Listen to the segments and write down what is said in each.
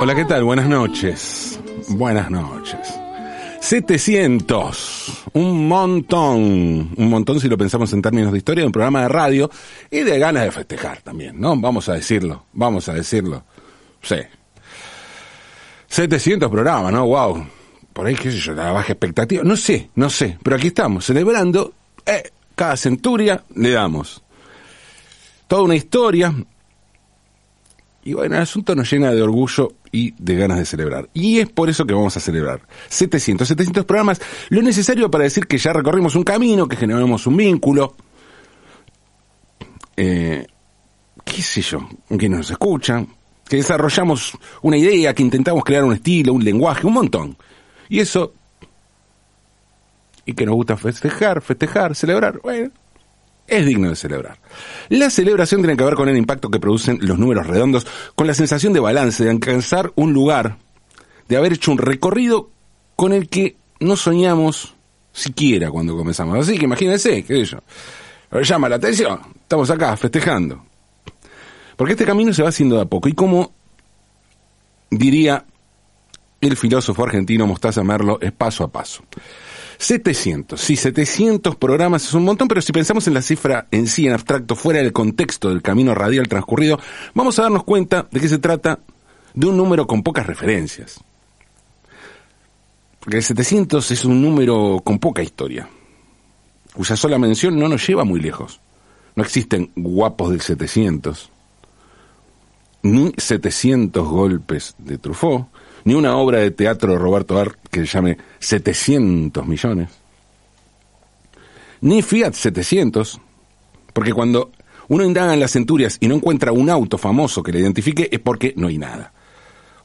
Hola, ¿qué tal? Buenas noches. Buenas noches. 700, un montón, un montón si lo pensamos en términos de historia de un programa de radio y de ganas de festejar también, ¿no? Vamos a decirlo, vamos a decirlo. Sí. 700 programas, ¿no? Wow. Por ahí, qué sé yo, la baja expectativa. No sé, no sé, pero aquí estamos, celebrando, eh, cada centuria le damos. Toda una historia, y bueno, el asunto nos llena de orgullo y de ganas de celebrar. Y es por eso que vamos a celebrar. 700, 700 programas, lo necesario para decir que ya recorrimos un camino, que generamos un vínculo. Eh, qué sé yo, que nos escuchan, que desarrollamos una idea, que intentamos crear un estilo, un lenguaje, un montón. Y eso, y que nos gusta festejar, festejar, celebrar, bueno, es digno de celebrar. La celebración tiene que ver con el impacto que producen los números redondos, con la sensación de balance, de alcanzar un lugar, de haber hecho un recorrido con el que no soñamos siquiera cuando comenzamos. Así que imagínense, qué sé yo, llama la atención, estamos acá festejando. Porque este camino se va haciendo de a poco y como diría el filósofo argentino Mostaza Merlo, es paso a paso. 700, sí, 700 programas es un montón, pero si pensamos en la cifra en sí, en abstracto, fuera del contexto del camino radial transcurrido, vamos a darnos cuenta de que se trata de un número con pocas referencias. Porque el 700 es un número con poca historia, cuya sola mención no nos lleva muy lejos. No existen guapos del 700, ni 700 golpes de Truffaut, ni una obra de teatro de Roberto Art que se llame 700 millones, ni Fiat 700, porque cuando uno indaga en las centurias y no encuentra un auto famoso que le identifique es porque no hay nada.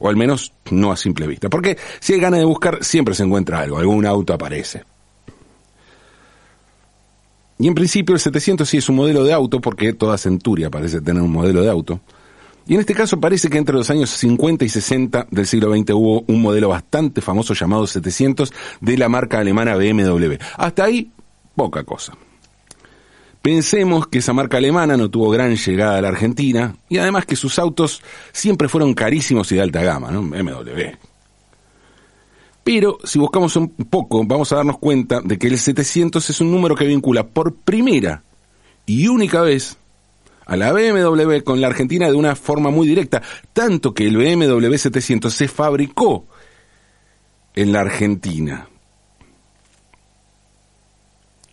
O al menos no a simple vista. Porque si hay ganas de buscar, siempre se encuentra algo, algún auto aparece. Y en principio el 700 sí es un modelo de auto, porque toda centuria parece tener un modelo de auto. Y en este caso parece que entre los años 50 y 60 del siglo XX hubo un modelo bastante famoso llamado 700 de la marca alemana BMW. Hasta ahí, poca cosa. Pensemos que esa marca alemana no tuvo gran llegada a la Argentina y además que sus autos siempre fueron carísimos y de alta gama, ¿no? BMW. Pero si buscamos un poco, vamos a darnos cuenta de que el 700 es un número que vincula por primera y única vez a la BMW con la Argentina de una forma muy directa, tanto que el BMW 700 se fabricó en la Argentina.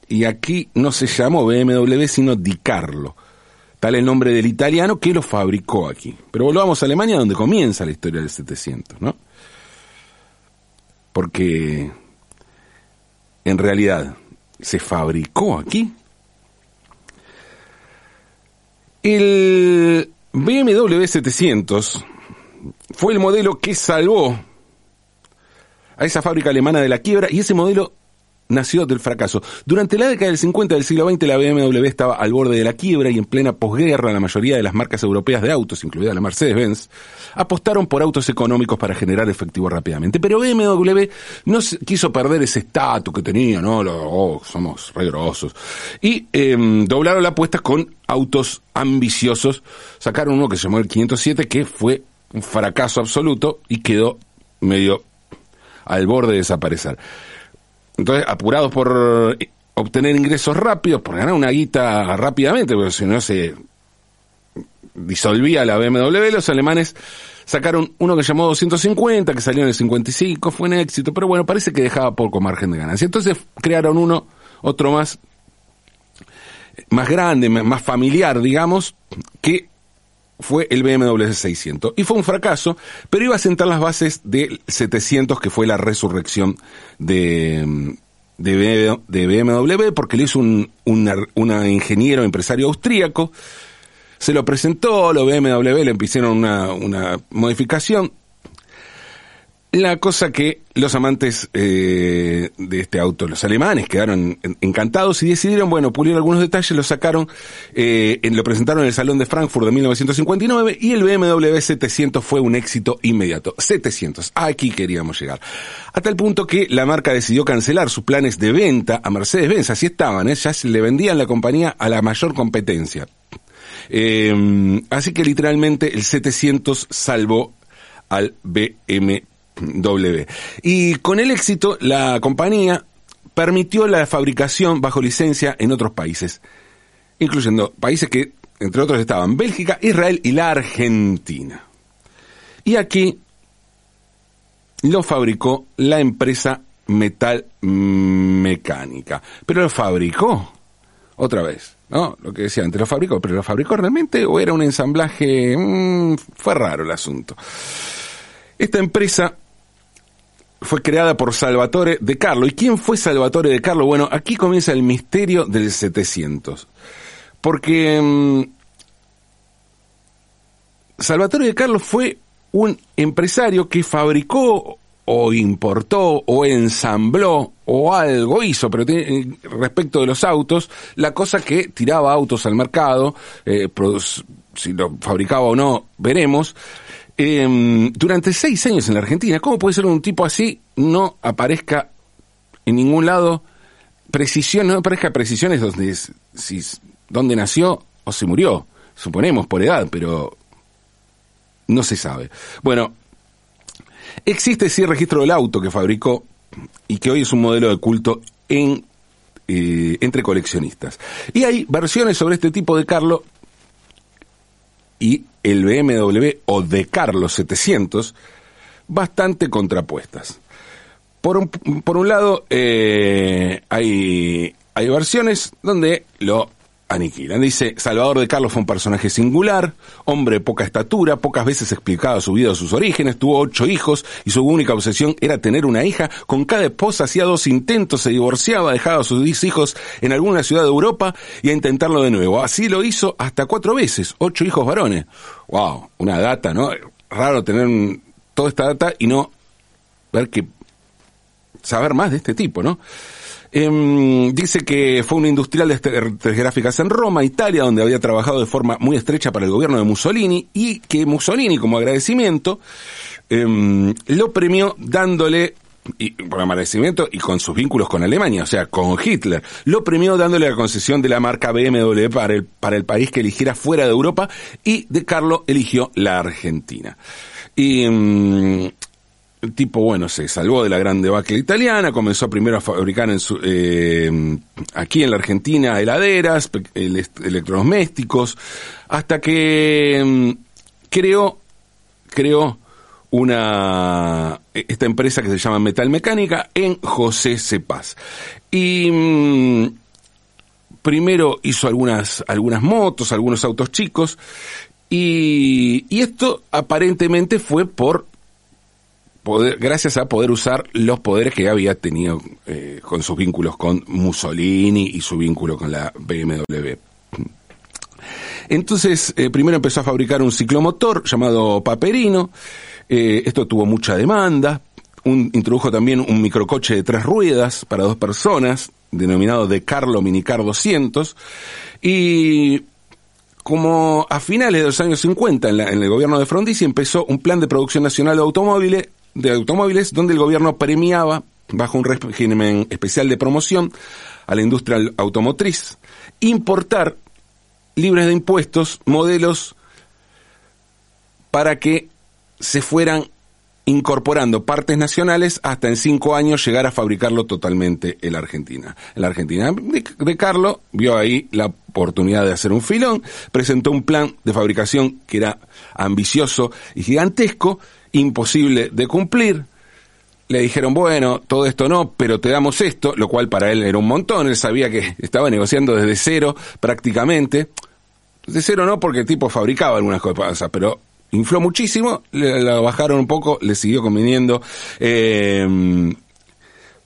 Y aquí no se llamó BMW, sino Di Carlo. Tal el nombre del italiano que lo fabricó aquí. Pero volvamos a Alemania, donde comienza la historia del 700, ¿no? Porque en realidad se fabricó aquí el BMW 700 fue el modelo que salvó a esa fábrica alemana de la quiebra y ese modelo nació del fracaso. Durante la década del 50 del siglo XX la BMW estaba al borde de la quiebra y en plena posguerra la mayoría de las marcas europeas de autos, incluida la Mercedes-Benz, apostaron por autos económicos para generar efectivo rápidamente. Pero BMW no quiso perder ese estatus que tenía, ¿no? oh, somos re Y em, doblaron la apuesta con autos ambiciosos. Sacaron uno que se llamó el 507 que fue un fracaso absoluto y quedó medio al borde de desaparecer. Entonces, apurados por eh, obtener ingresos rápidos, por ganar una guita rápidamente, porque si no se disolvía la BMW, los alemanes sacaron uno que llamó 250, que salió en el 55, fue un éxito, pero bueno, parece que dejaba poco margen de ganancia. Entonces crearon uno, otro más, más grande, más familiar, digamos, que fue el BMW 600. Y fue un fracaso, pero iba a sentar las bases del 700, que fue la resurrección de, de, BMW, porque le hizo un, ingeniero empresario austríaco, se lo presentó, lo BMW le hicieron una, una modificación, la cosa que los amantes eh, de este auto, los alemanes, quedaron encantados y decidieron, bueno, pulir algunos detalles, lo sacaron, eh, lo presentaron en el Salón de Frankfurt de 1959 y el BMW 700 fue un éxito inmediato. 700, aquí queríamos llegar. A tal punto que la marca decidió cancelar sus planes de venta a Mercedes-Benz, así estaban, ¿eh? ya se le vendían la compañía a la mayor competencia. Eh, así que literalmente el 700 salvó al BMW. Y con el éxito, la compañía permitió la fabricación bajo licencia en otros países, incluyendo países que, entre otros, estaban Bélgica, Israel y la Argentina. Y aquí lo fabricó la empresa Metal Mecánica. Pero lo fabricó, otra vez, ¿no? Lo que decía antes, lo fabricó, pero lo fabricó realmente o era un ensamblaje... Mm, fue raro el asunto. Esta empresa fue creada por Salvatore de Carlo. ¿Y quién fue Salvatore de Carlo? Bueno, aquí comienza el misterio del 700. Porque mm, Salvatore de Carlo fue un empresario que fabricó o importó o ensambló o algo hizo, pero eh, respecto de los autos, la cosa que tiraba autos al mercado, eh, si lo fabricaba o no, veremos, eh, durante seis años en la Argentina. ¿Cómo puede ser un tipo así no aparezca en ningún lado? Precisión, no aparezca precisiones donde, si, donde nació o se murió, suponemos por edad, pero no se sabe. Bueno, existe sí el registro del auto que fabricó y que hoy es un modelo de culto en, eh, entre coleccionistas. Y hay versiones sobre este tipo de Carlo y el BMW o de Carlos 700 bastante contrapuestas. Por un, por un lado, eh, hay, hay versiones donde lo aniquilan. Dice, Salvador de Carlos fue un personaje singular, hombre de poca estatura, pocas veces explicaba su vida o sus orígenes, tuvo ocho hijos y su única obsesión era tener una hija. Con cada esposa hacía dos intentos, se divorciaba, dejaba a sus hijos en alguna ciudad de Europa y a intentarlo de nuevo. Así lo hizo hasta cuatro veces, ocho hijos varones. Wow, una data, ¿no? Raro tener toda esta data y no ver que saber más de este tipo, ¿no? Eh, dice que fue un industrial de telegráficas en Roma, Italia, donde había trabajado de forma muy estrecha para el gobierno de Mussolini y que Mussolini, como agradecimiento, eh, lo premió dándole y por agradecimiento y con sus vínculos con Alemania, o sea, con Hitler, lo premió dándole la concesión de la marca BMW para el, para el país que eligiera fuera de Europa y de Carlo eligió la Argentina. Em, tipo, bueno, se salvó de la gran debacle italiana, comenzó primero a fabricar en su, eh, aquí en la Argentina heladeras, electrodomésticos, hasta que mm, creó, creó una, esta empresa que se llama Metal Mecánica en José Cepaz. Y mm, primero hizo algunas, algunas motos, algunos autos chicos, y, y esto aparentemente fue por gracias a poder usar los poderes que había tenido eh, con sus vínculos con Mussolini y su vínculo con la BMW. Entonces, eh, primero empezó a fabricar un ciclomotor llamado Paperino. Eh, esto tuvo mucha demanda. introdujo también un microcoche de tres ruedas para dos personas, denominado de Carlo Minicar 200. Y como a finales de los años 50 en, en el gobierno de Frondizi empezó un plan de producción nacional de automóviles de automóviles donde el gobierno premiaba, bajo un régimen especial de promoción, a la industria automotriz, importar libres de impuestos modelos para que se fueran incorporando partes nacionales hasta en cinco años llegar a fabricarlo totalmente en la Argentina. En la Argentina de, Carlo vio ahí la oportunidad de hacer un filón, presentó un plan de fabricación que era ambicioso y gigantesco, imposible de cumplir. Le dijeron, bueno, todo esto no, pero te damos esto, lo cual para él era un montón. Él sabía que estaba negociando desde cero prácticamente. De cero no, porque el tipo fabricaba algunas cosas, pero infló muchísimo, le, la bajaron un poco, le siguió conviniendo. Eh,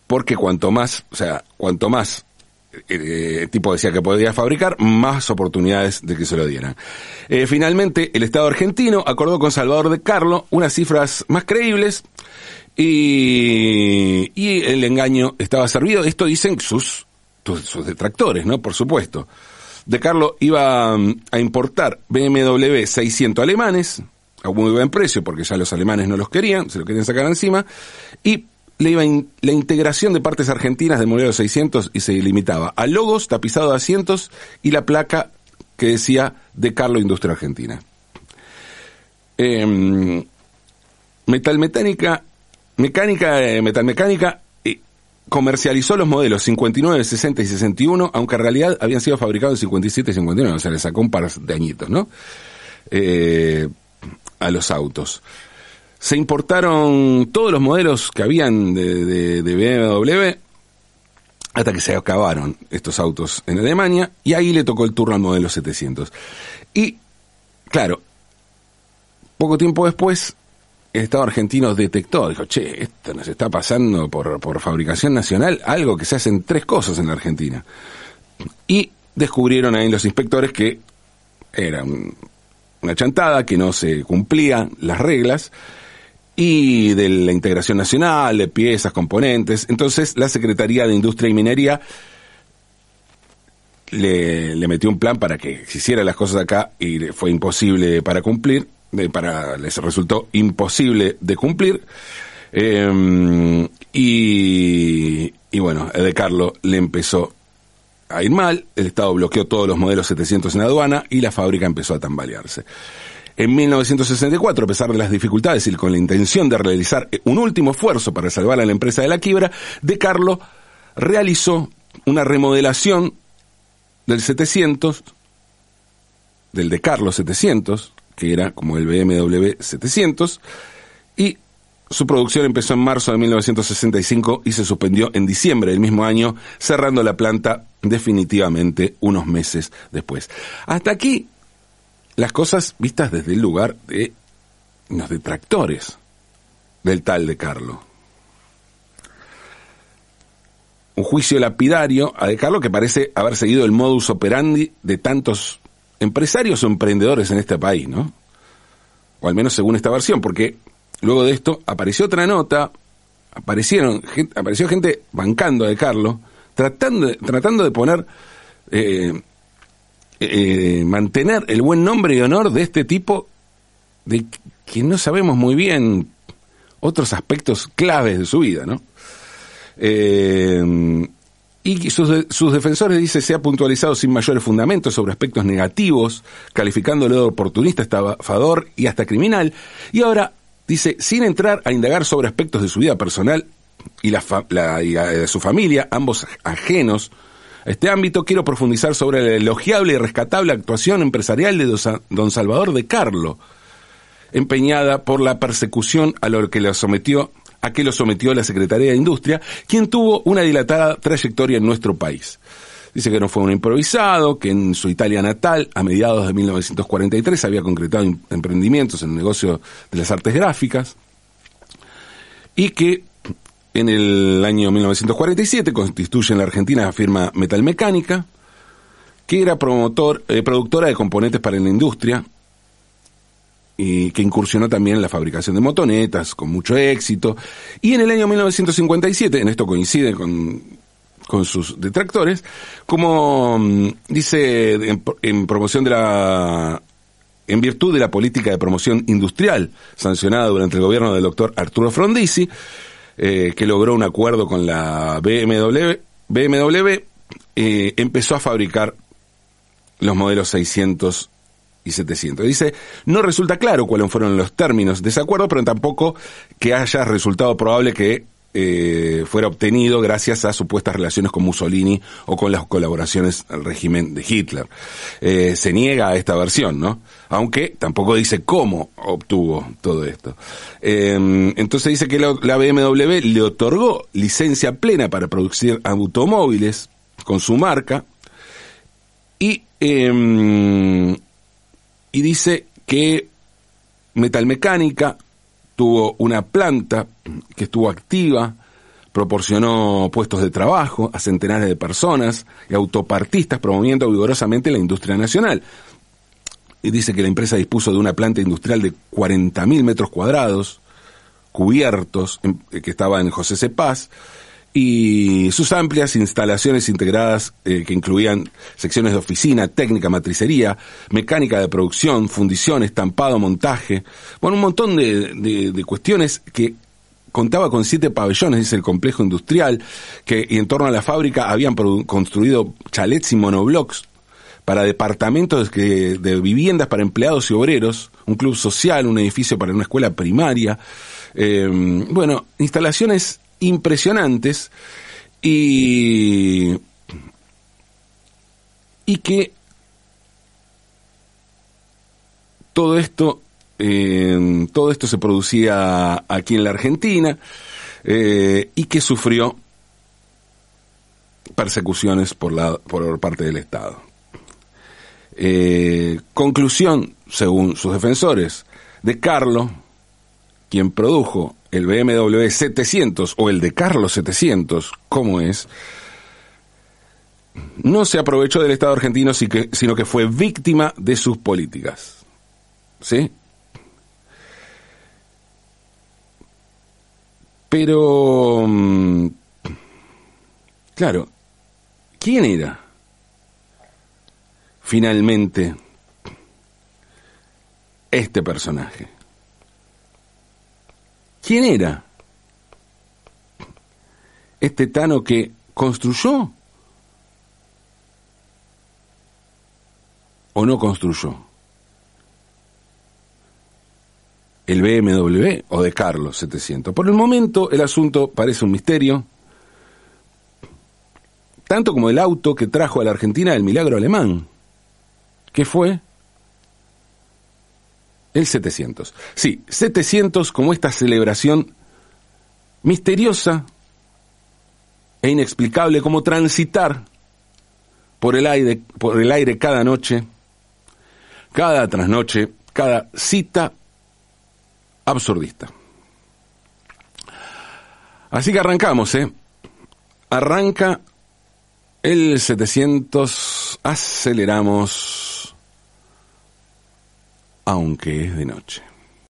porque cuanto más, o sea, cuanto más el tipo decía que podía fabricar, más oportunidades de que se lo dieran. Eh, finalmente, el Estado argentino acordó con Salvador de Carlo unas cifras más creíbles y, y el engaño estaba servido. Esto dicen sus, sus detractores, ¿no? Por supuesto. De Carlo iba mm, a importar BMW 600 alemanes a muy buen precio porque ya los alemanes no los querían, se lo querían sacar encima, y le iba la integración de partes argentinas del modelo 600 y se limitaba a logos, tapizado de asientos y la placa que decía de Carlo Industria Argentina. Eh, metalmecánica, mecánica, eh, metalmecánica eh, comercializó los modelos 59, 60 y 61, aunque en realidad habían sido fabricados en 57 y 59, o sea, le sacó un par de añitos, ¿no? Eh, a los autos. Se importaron todos los modelos que habían de, BMW hasta que se acabaron estos autos en Alemania y ahí le tocó el turno al modelo 700. Y, claro, poco tiempo después el Estado argentino detectó, dijo, che, esto nos está pasando por, por fabricación nacional, algo que se hacen tres cosas en la Argentina. Y descubrieron ahí los inspectores que era una chantada, que no se cumplían las reglas, y de la integración nacional, de piezas, componentes. Entonces la Secretaría de Industria y Minería le, metió un plan para que se hicieran las cosas acá y fue imposible para cumplir para les resultó imposible de cumplir. Eh, y, y bueno, de Carlo le empezó a ir mal, el Estado bloqueó todos los modelos 700 en aduana y la fábrica empezó a tambalearse. En 1964, a pesar de las dificultades y con la intención de realizar un último esfuerzo para salvar a la empresa de la quiebra, De Carlo realizó una remodelación del 700, del De Carlo 700, que era como el BMW 700, y su producción empezó en marzo de 1965 y se suspendió en diciembre del mismo año, cerrando la planta definitivamente unos meses después. Hasta aquí las cosas vistas desde el lugar de los detractores del tal de Carlo. Un juicio lapidario a De Carlo que parece haber seguido el modus operandi de tantos empresarios o emprendedores en este país, ¿no? O al menos según esta versión, porque luego de esto apareció otra nota, aparecieron, apareció gente bancando de Carlos, tratando tratando de poner, eh, eh, mantener el buen nombre y honor de este tipo de que no sabemos muy bien otros aspectos claves de su vida, ¿no? Eh, y sus, sus defensores, dice, se ha puntualizado sin mayores fundamentos sobre aspectos negativos, calificándolo de oportunista, estafador y hasta criminal. Y ahora, dice, sin entrar a indagar sobre aspectos de su vida personal y, la, de su familia, ambos ajenos este ámbito, quiero profundizar sobre la elogiable y rescatable actuación empresarial de don Salvador de Carlo, empeñada por la persecución a lo que le sometió a que lo sometió la Secretaría de Industria, quien tuvo una dilatada trayectoria en nuestro país. Dice que no fue un improvisado, que en su Italia natal, a mediados de 1943, había concretado emprendimientos en el negocio de las artes gráficas y que en el año 1947 constituye en la Argentina la firma Metalmecánica, que era promotor, eh, productora de componentes para la industria, y que incursionó también en la fabricación de motonetas con mucho éxito. Y en el año 1957, en esto coincide con, con sus detractores, como mm, dice en, promoción de la en virtud de la política de promoción industrial sancionada durante el gobierno del doctor Arturo Frondizi, eh, que logró un acuerdo con la BMW, BMW eh, empezó a fabricar los modelos 600 y 700. Dice, no resulta claro cuáles fueron los términos de ese acuerdo, pero tampoco que haya resultado probable que eh, fuera obtenido gracias a supuestas relaciones con Mussolini o con las colaboraciones al régimen de Hitler. Eh, se niega a esta versión, ¿no? Aunque tampoco dice cómo obtuvo todo esto. Eh, entonces dice que la, BMW le otorgó licencia plena para producir automóviles con su marca y eh, y dice que Metalmecánica tuvo una planta que estuvo activa, proporcionó puestos de trabajo a centenares de personas y autopartistas promoviendo vigorosamente la industria nacional. Y dice que la empresa dispuso de una planta industrial de 40.000 metros cuadrados, cubiertos, que estaba en José Cepaz, y sus amplias instalaciones integradas eh, que incluían secciones de oficina, técnica, matricería, mecánica de producción, fundición, estampado, montaje, bueno, un montón de, de, cuestiones que contaba con siete pabellones, dice el complejo industrial, que y en torno a la fábrica habían construido chalets y monoblocks para departamentos de, de viviendas para empleados y obreros, un club social, un edificio para una escuela primaria. Eh, bueno, instalaciones impresionantes y, y que todo esto eh, todo esto se producía aquí en la Argentina eh, y que sufrió persecuciones por, la, por parte del Estado. Eh, conclusión, según sus defensores, de Carlo, quien produjo el BMW 700 o el de Carlos 700, como es, no se aprovechó del Estado argentino, sino que fue víctima de sus políticas. ¿Sí? Pero, mm, claro, ¿quién era finalmente este personaje? ¿Quién era este Tano que construyó o no construyó? el BMW o de Carlos 700. Por el momento el asunto parece un misterio, tanto como el auto que trajo a la Argentina el milagro alemán, que fue el 700. Sí, 700 como esta celebración misteriosa e inexplicable como transitar por el aire, por el aire cada noche, cada trasnoche, cada cita absurdista. Así que arrancamos, ¿eh? Arranca el 700, aceleramos, aunque es de noche.